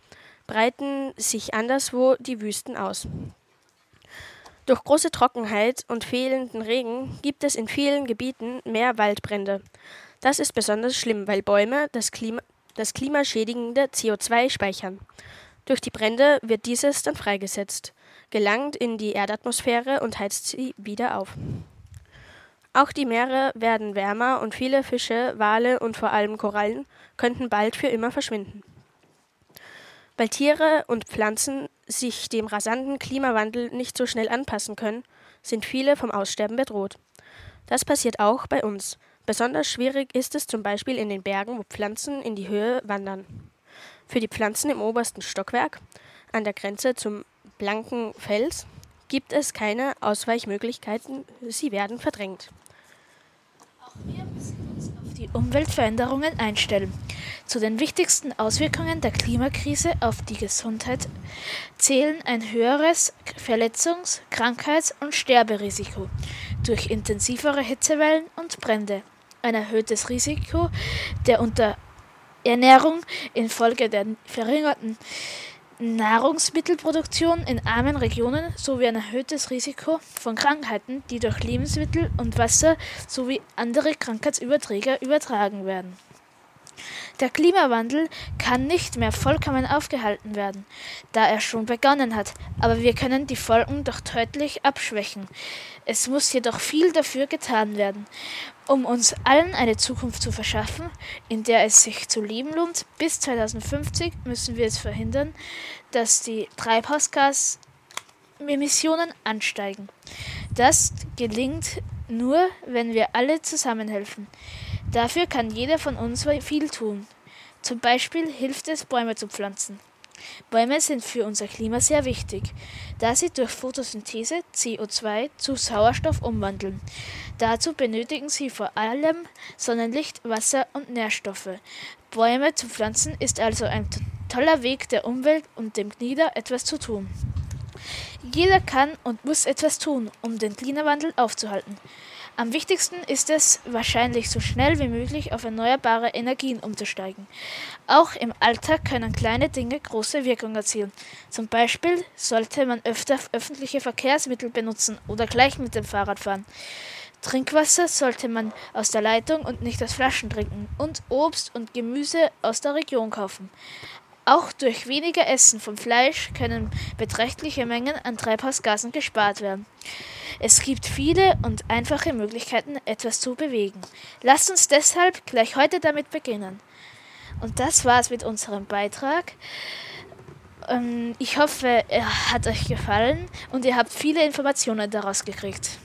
Speaker 28: breiten sich anderswo die Wüsten aus. Durch große Trockenheit und fehlenden Regen gibt es in vielen Gebieten mehr Waldbrände. Das ist besonders schlimm, weil Bäume das, Klima, das klimaschädigende CO2 speichern. Durch die Brände wird dieses dann freigesetzt, gelangt in die Erdatmosphäre und heizt sie wieder auf. Auch die Meere werden wärmer und viele Fische, Wale und vor allem Korallen könnten bald für immer verschwinden. Weil Tiere und Pflanzen sich dem rasanten Klimawandel nicht so schnell anpassen können, sind viele vom Aussterben bedroht. Das passiert auch bei uns. Besonders schwierig ist es zum Beispiel in den Bergen, wo Pflanzen in die Höhe wandern. Für die Pflanzen im obersten Stockwerk, an der Grenze zum blanken Fels, gibt es keine Ausweichmöglichkeiten, sie werden verdrängt.
Speaker 27: Auch wir müssen uns auf die Umweltveränderungen einstellen. Zu den wichtigsten Auswirkungen der Klimakrise auf die Gesundheit zählen ein höheres Verletzungs-, Krankheits- und Sterberisiko durch intensivere Hitzewellen und Brände, ein erhöhtes Risiko der Unterernährung infolge der verringerten Nahrungsmittelproduktion in armen Regionen sowie ein erhöhtes Risiko von Krankheiten, die durch Lebensmittel und Wasser sowie andere Krankheitsüberträger übertragen werden. Der Klimawandel kann nicht mehr vollkommen aufgehalten werden, da er schon begonnen hat, aber wir können die Folgen doch deutlich abschwächen. Es muss jedoch viel dafür getan werden, um uns allen eine Zukunft zu verschaffen, in der es sich zu leben lohnt. Bis 2050 müssen wir es verhindern, dass die Treibhausgasemissionen ansteigen. Das gelingt nur, wenn wir alle zusammenhelfen. Dafür kann jeder von uns viel tun. Zum Beispiel hilft es, Bäume zu pflanzen. Bäume sind für unser Klima sehr wichtig, da sie durch Photosynthese CO2 zu Sauerstoff umwandeln. Dazu benötigen sie vor allem Sonnenlicht, Wasser und Nährstoffe. Bäume zu pflanzen ist also ein toller Weg der Umwelt und dem Glieder etwas zu tun. Jeder kann und muss etwas tun, um den Klimawandel aufzuhalten. Am wichtigsten ist es, wahrscheinlich so schnell wie möglich auf erneuerbare Energien umzusteigen. Auch im Alltag können kleine Dinge große Wirkung erzielen. Zum Beispiel sollte man öfter öffentliche Verkehrsmittel benutzen oder gleich mit dem Fahrrad fahren. Trinkwasser sollte man aus der Leitung und nicht aus Flaschen trinken und Obst und Gemüse aus der Region kaufen. Auch durch weniger Essen von Fleisch können beträchtliche Mengen an Treibhausgasen gespart werden. Es gibt viele und einfache Möglichkeiten, etwas zu bewegen. Lasst uns deshalb gleich heute damit beginnen. Und das war's mit unserem Beitrag. Ähm, ich hoffe, er hat euch gefallen und ihr habt viele Informationen daraus gekriegt.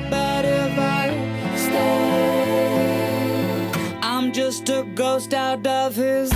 Speaker 25: bad if I stay. I'm just a ghost out of his.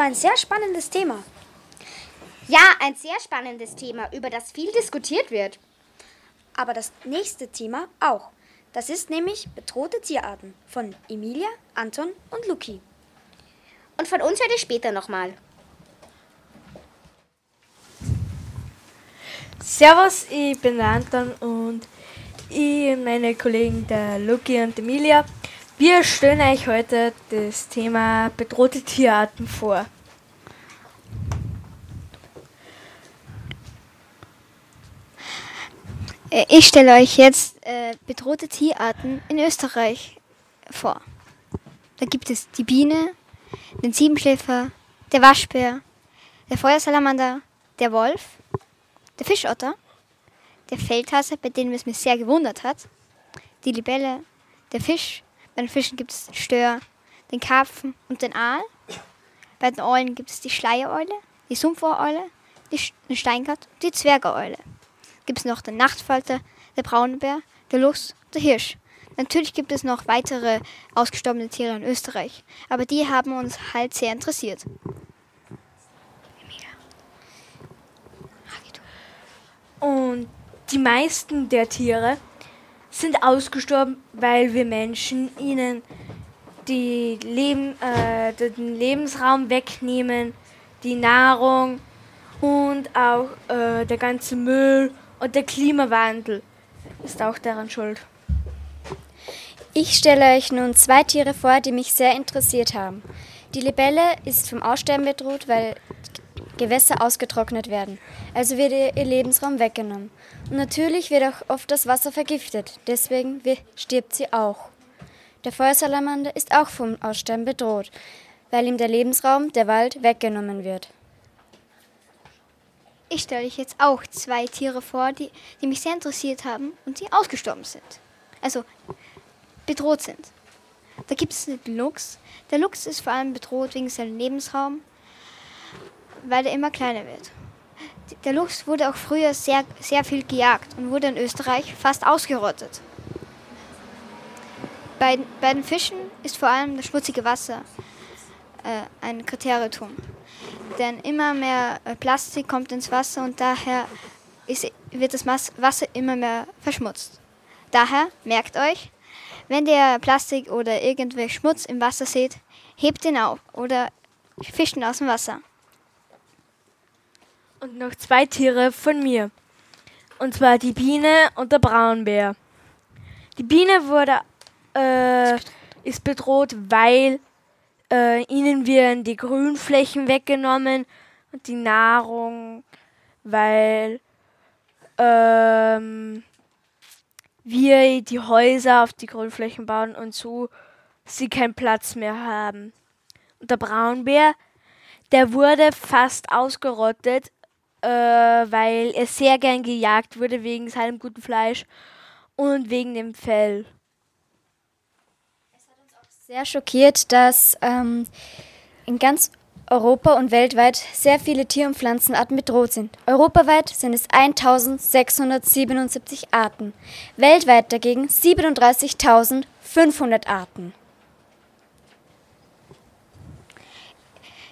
Speaker 12: war ein sehr spannendes Thema.
Speaker 10: Ja, ein sehr spannendes Thema, über das viel diskutiert wird.
Speaker 12: Aber das nächste Thema auch. Das ist nämlich bedrohte Tierarten von Emilia, Anton und Luki.
Speaker 10: Und von uns hört ihr später nochmal.
Speaker 8: Servus, ich bin der Anton und ich und meine Kollegen der Luki und Emilia wir stellen euch heute das Thema bedrohte Tierarten vor.
Speaker 5: Äh, ich stelle euch jetzt äh, bedrohte Tierarten in Österreich vor. Da gibt es die Biene, den Siebenschläfer, der Waschbär, der Feuersalamander, der Wolf, der Fischotter, der Feldhase, bei dem es mich sehr gewundert hat, die Libelle, der Fisch, bei den Fischen gibt es den Stör, den Karpfen und den Aal. Bei den Eulen gibt es die Schleiereule, die Sumpfohreule, den Steinkatt und die Zwergeeule. Gibt es noch den Nachtfalter, der Braunbär, der Luchs und der Hirsch. Natürlich gibt es noch weitere ausgestorbene Tiere in Österreich, aber die haben uns halt sehr interessiert.
Speaker 29: Und die meisten der Tiere sind ausgestorben, weil wir Menschen ihnen die Leben, äh, den Lebensraum wegnehmen, die Nahrung und auch äh, der ganze Müll und der Klimawandel ist auch daran schuld.
Speaker 30: Ich stelle euch nun zwei Tiere vor, die mich sehr interessiert haben. Die Libelle ist vom Aussterben bedroht, weil Gewässer ausgetrocknet werden. Also wird ihr, Lebensraum weggenommen. Und natürlich wird auch oft das Wasser vergiftet. Deswegen stirbt sie auch. Der Feuersalamander ist auch vom Aussterben bedroht, weil ihm der Lebensraum, der Wald, weggenommen wird.
Speaker 5: Ich stelle euch jetzt auch zwei Tiere vor, die, die mich sehr interessiert haben und die ausgestorben sind. Also bedroht sind. Da gibt es den Luchs. Der Luchs ist vor allem bedroht wegen seinem Lebensraum, weil er immer kleiner wird. Der Luchs wurde auch früher sehr, sehr viel gejagt und wurde in Österreich fast ausgerottet. Bei, bei den Fischen ist vor allem das schmutzige Wasser äh, ein Kriterium. Denn immer mehr äh, Plastik kommt ins Wasser und daher ist, wird das Wasser immer mehr verschmutzt. Daher merkt euch, wenn ihr Plastik oder irgendwelche Schmutz im Wasser seht, hebt ihn auf oder fischt ihn aus dem Wasser.
Speaker 29: Und noch zwei Tiere von mir. Und zwar die Biene und der Braunbär. Die Biene wurde, äh, ist bedroht, weil äh, ihnen werden die Grünflächen weggenommen und die Nahrung, weil ähm, wir die Häuser auf die Grünflächen bauen und so sie keinen Platz mehr haben. Und der Braunbär, der wurde fast ausgerottet, äh, weil er sehr gern gejagt wurde wegen seinem guten Fleisch und wegen dem Fell.
Speaker 30: Sehr schockiert, dass ähm, in ganz Europa und weltweit sehr viele Tier- und Pflanzenarten bedroht sind. Europaweit sind es 1677 Arten, weltweit dagegen 37.500 Arten.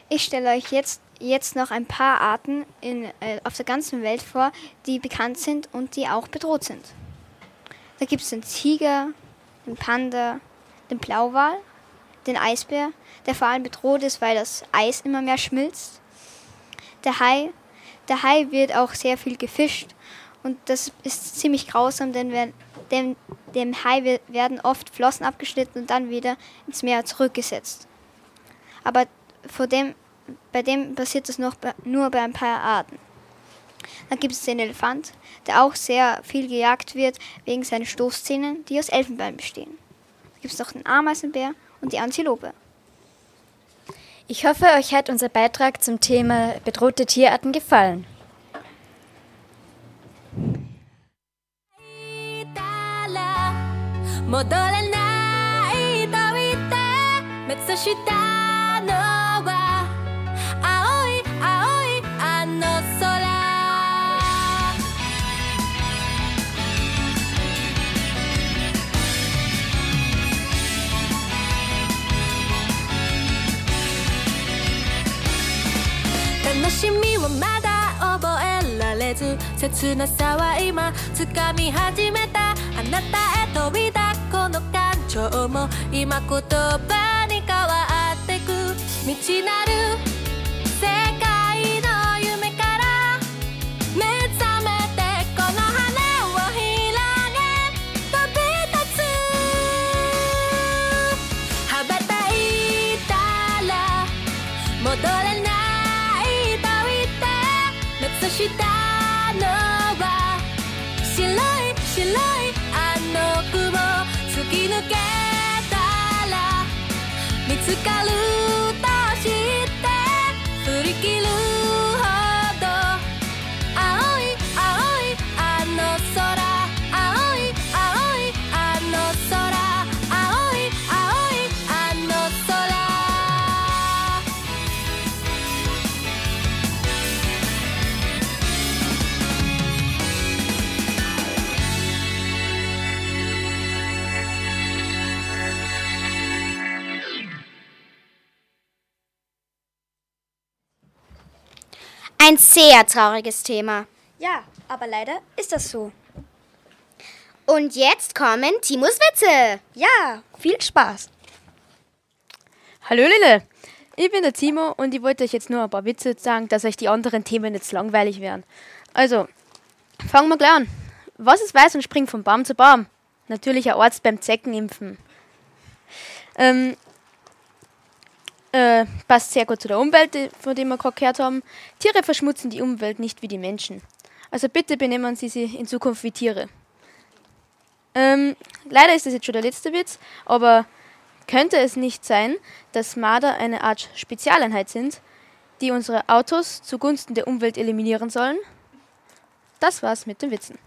Speaker 5: Ich stelle euch jetzt, jetzt noch ein paar Arten in, äh, auf der ganzen Welt vor, die bekannt sind und die auch bedroht sind. Da gibt es den Tiger, den Panda, den Blauwal, den Eisbär, der vor allem bedroht ist, weil das Eis immer mehr schmilzt. Der Hai, der Hai wird auch sehr viel gefischt und das ist ziemlich grausam, denn wenn, dem, dem Hai we- werden oft Flossen abgeschnitten und dann wieder ins Meer zurückgesetzt. Aber vor dem, bei dem passiert das noch bei, nur bei ein paar Arten. Dann gibt es den Elefant, der auch sehr viel gejagt wird wegen seinen Stoßzähnen, die aus Elfenbein bestehen. Dann gibt es noch den Ameisenbär und die Antilope.
Speaker 30: Ich hoffe, euch hat unser Beitrag zum Thema bedrohte Tierarten gefallen.
Speaker 31: Modolena, 悲しみはまだ覚えられず切なさは今掴み始めた。あなたへ飛びだこの感情も今言葉に変わってく。未知なる
Speaker 12: Ein sehr trauriges Thema.
Speaker 10: Ja, aber leider ist das so.
Speaker 12: Und jetzt kommen Timos Witze.
Speaker 10: Ja, viel Spaß.
Speaker 8: Hallo Lille, ich bin der Timo und ich wollte euch jetzt nur ein paar Witze sagen, dass euch die anderen Themen jetzt langweilig werden. Also, fangen wir gleich an. Was ist weiß und springt von Baum zu Baum? Natürlich ein Arzt beim Zeckenimpfen. Ähm, äh, passt sehr gut zu der Umwelt, von der wir gerade gehört haben. Tiere verschmutzen die Umwelt nicht wie die Menschen. Also bitte benehmen Sie sich in Zukunft wie Tiere. Ähm, leider ist das jetzt schon der letzte Witz, aber könnte es nicht sein, dass Marder eine Art Spezialeinheit sind, die unsere Autos zugunsten der Umwelt eliminieren sollen? Das war's mit den Witzen.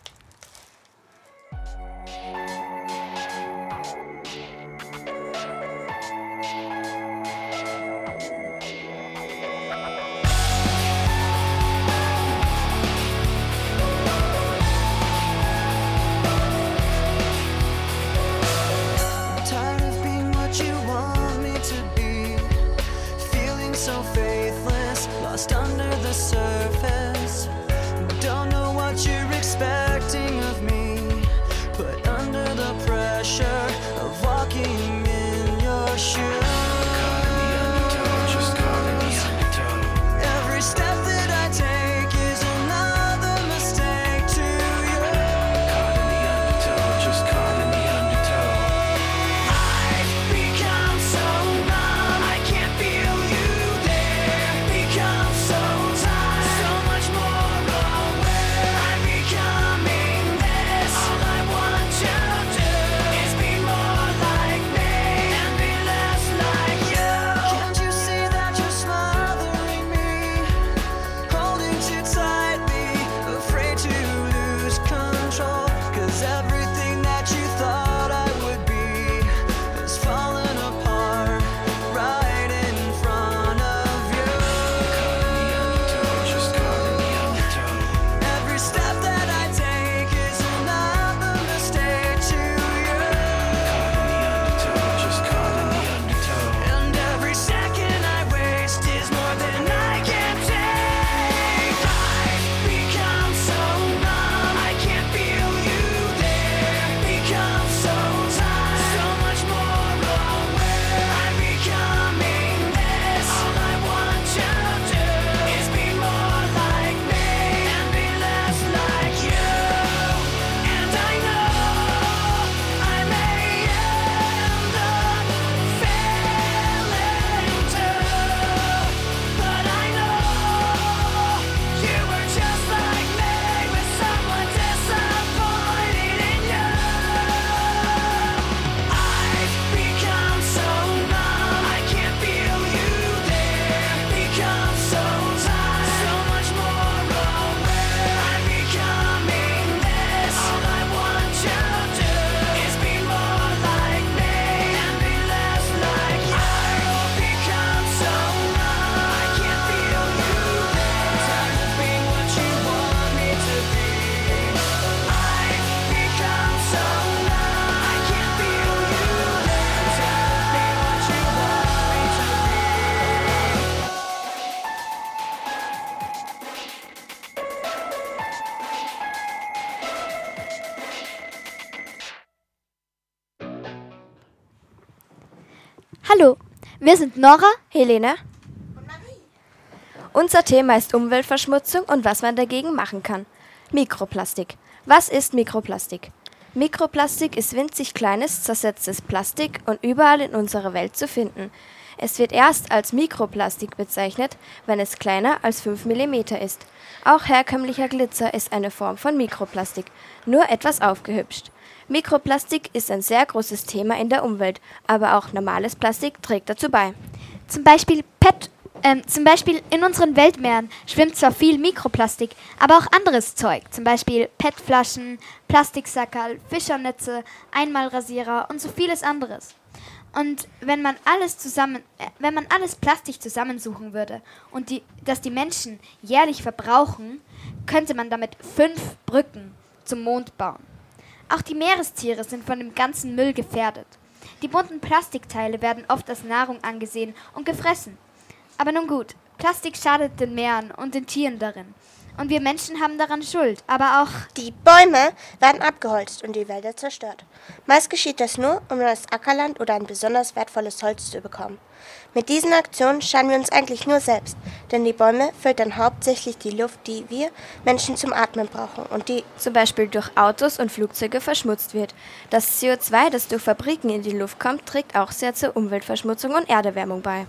Speaker 30: Wir sind Nora, Helene und Marie. Unser Thema ist Umweltverschmutzung und was man dagegen machen kann. Mikroplastik. Was ist Mikroplastik? Mikroplastik ist winzig kleines, zersetztes Plastik und überall in unserer Welt zu finden. Es wird erst als Mikroplastik bezeichnet, wenn es kleiner als 5 mm ist. Auch herkömmlicher Glitzer ist eine Form von Mikroplastik, nur etwas aufgehübscht. Mikroplastik ist ein sehr großes Thema in der Umwelt, aber auch normales Plastik trägt dazu bei.
Speaker 5: Zum Beispiel PET. Ähm, zum Beispiel in unseren Weltmeeren schwimmt zwar viel Mikroplastik, aber auch anderes Zeug. Zum Beispiel PET-Flaschen, Plastiksackerl, Fischernetze, Einmalrasierer und so vieles anderes. Und wenn man alles zusammen, äh, wenn man alles Plastik zusammensuchen würde und die, das die Menschen jährlich verbrauchen, könnte man damit fünf Brücken zum Mond bauen. Auch die Meerestiere sind von dem ganzen Müll gefährdet. Die bunten Plastikteile werden oft als Nahrung angesehen und gefressen. Aber nun gut, Plastik schadet den Meeren und den Tieren darin. Und wir Menschen haben daran Schuld, aber auch
Speaker 32: Die Bäume werden abgeholzt und die Wälder zerstört. Meist geschieht das nur, um neues Ackerland oder ein besonders wertvolles Holz zu bekommen. Mit diesen Aktionen schaden wir uns eigentlich nur selbst, denn die Bäume filtern hauptsächlich die Luft, die wir Menschen zum Atmen brauchen und die
Speaker 30: zum Beispiel durch Autos und Flugzeuge verschmutzt wird. Das CO2, das durch Fabriken in die Luft kommt, trägt auch sehr zur Umweltverschmutzung und Erderwärmung bei.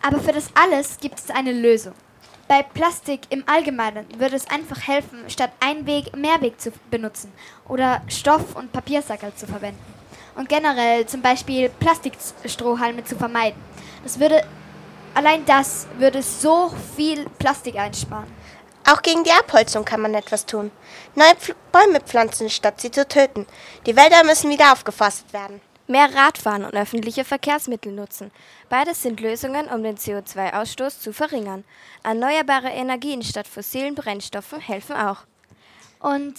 Speaker 5: Aber für das alles gibt es eine Lösung. Bei Plastik im Allgemeinen würde es einfach helfen, statt Einweg Mehrweg zu benutzen oder Stoff- und Papiersackerl zu verwenden. Und generell zum Beispiel Plastikstrohhalme zu vermeiden. Das würde, allein das würde so viel Plastik einsparen.
Speaker 32: Auch gegen die Abholzung kann man etwas tun. Neue Pf Bäume pflanzen, statt sie zu töten. Die Wälder müssen wieder aufgeforstet werden.
Speaker 30: Mehr Radfahren und öffentliche Verkehrsmittel nutzen. Beides sind Lösungen, um den CO2-Ausstoß zu verringern. Erneuerbare Energien statt fossilen Brennstoffen helfen auch.
Speaker 5: Und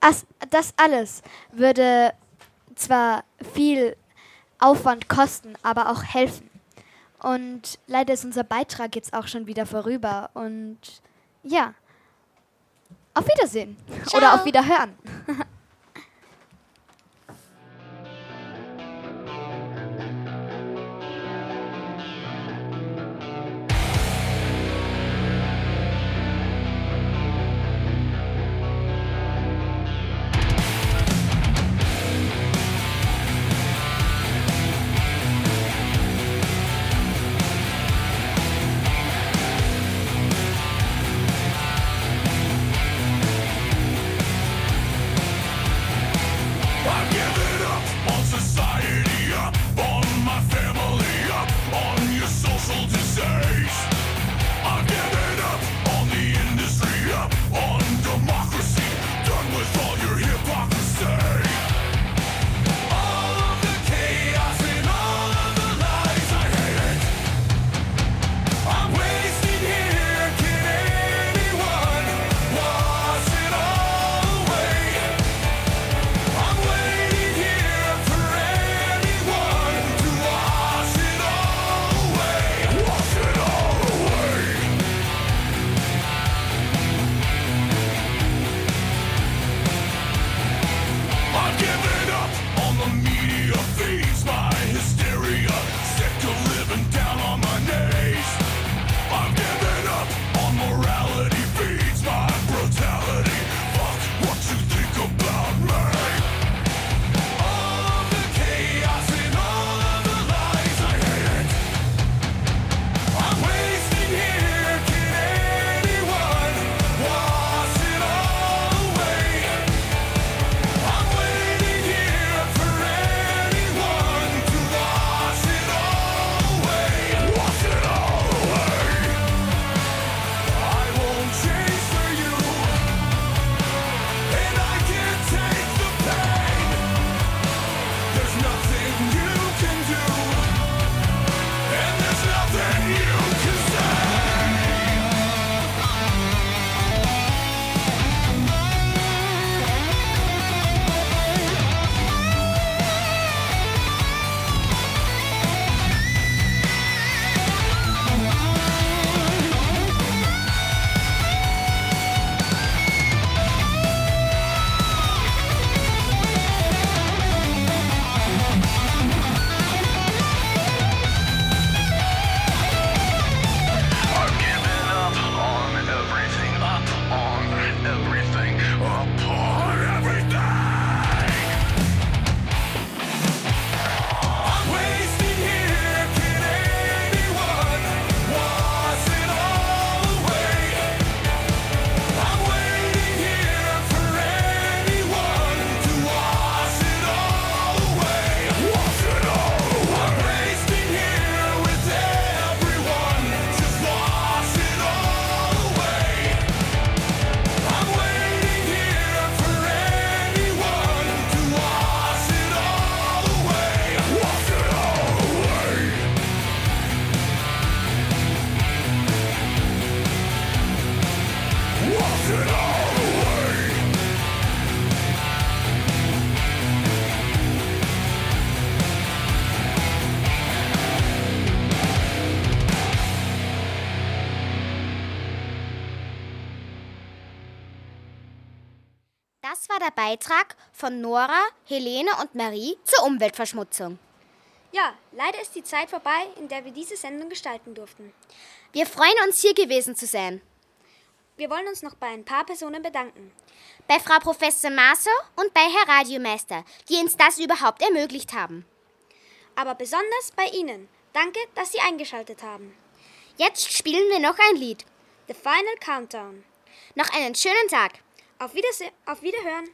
Speaker 5: as- das alles würde zwar viel Aufwand kosten, aber auch helfen. Und leider ist unser Beitrag jetzt auch schon wieder vorüber. Und ja, auf Wiedersehen. Oder auf Wiederhören.
Speaker 10: Beitrag von Nora, Helene und Marie zur Umweltverschmutzung.
Speaker 33: Ja, leider ist die Zeit vorbei, in der wir diese Sendung gestalten durften.
Speaker 10: Wir freuen uns, hier gewesen zu sein.
Speaker 33: Wir wollen uns noch bei ein paar Personen bedanken.
Speaker 10: Bei Frau Professor Maso und bei Herr Radiomeister, die uns das überhaupt ermöglicht haben.
Speaker 33: Aber besonders bei Ihnen. Danke, dass Sie eingeschaltet haben.
Speaker 10: Jetzt spielen wir noch ein Lied.
Speaker 33: The Final Countdown.
Speaker 10: Noch einen schönen Tag.
Speaker 33: Auf, Wiederse auf Wiederhören.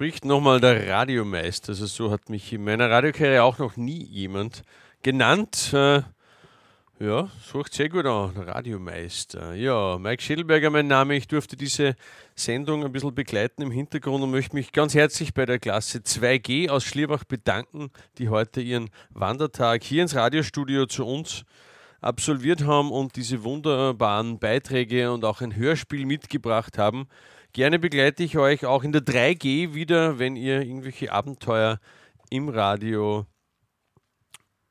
Speaker 34: Spricht nochmal der Radiomeister. Also so hat mich in meiner Radiokarriere auch noch nie jemand genannt. Äh, ja, sucht sehr gut an, Radiomeister. Ja, Mike Schädelberger mein Name. Ich durfte diese Sendung ein bisschen begleiten im Hintergrund und möchte mich ganz herzlich bei der Klasse 2G aus Schlierbach bedanken, die heute ihren Wandertag hier ins Radiostudio zu uns absolviert haben und diese wunderbaren Beiträge und auch ein Hörspiel mitgebracht haben. Gerne begleite ich euch auch in der 3G wieder, wenn ihr irgendwelche Abenteuer im Radio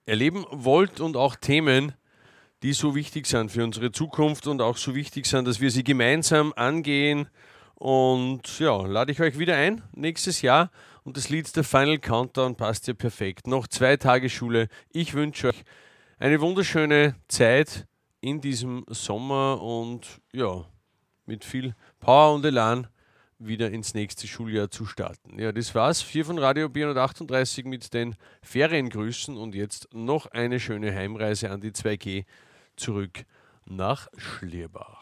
Speaker 34: erleben wollt und auch Themen, die so wichtig sind für unsere Zukunft und auch so wichtig sind, dass wir sie gemeinsam angehen. Und ja, lade ich euch wieder ein nächstes Jahr. Und das Lied der Final Countdown passt ja perfekt. Noch zwei Tage Schule. Ich wünsche euch eine wunderschöne Zeit in diesem Sommer und ja, mit viel Power und Elan wieder ins nächste Schuljahr zu starten. Ja, das war's. Vier von Radio B138 mit den Feriengrüßen und jetzt noch eine schöne Heimreise an die 2G zurück nach Schlierbach.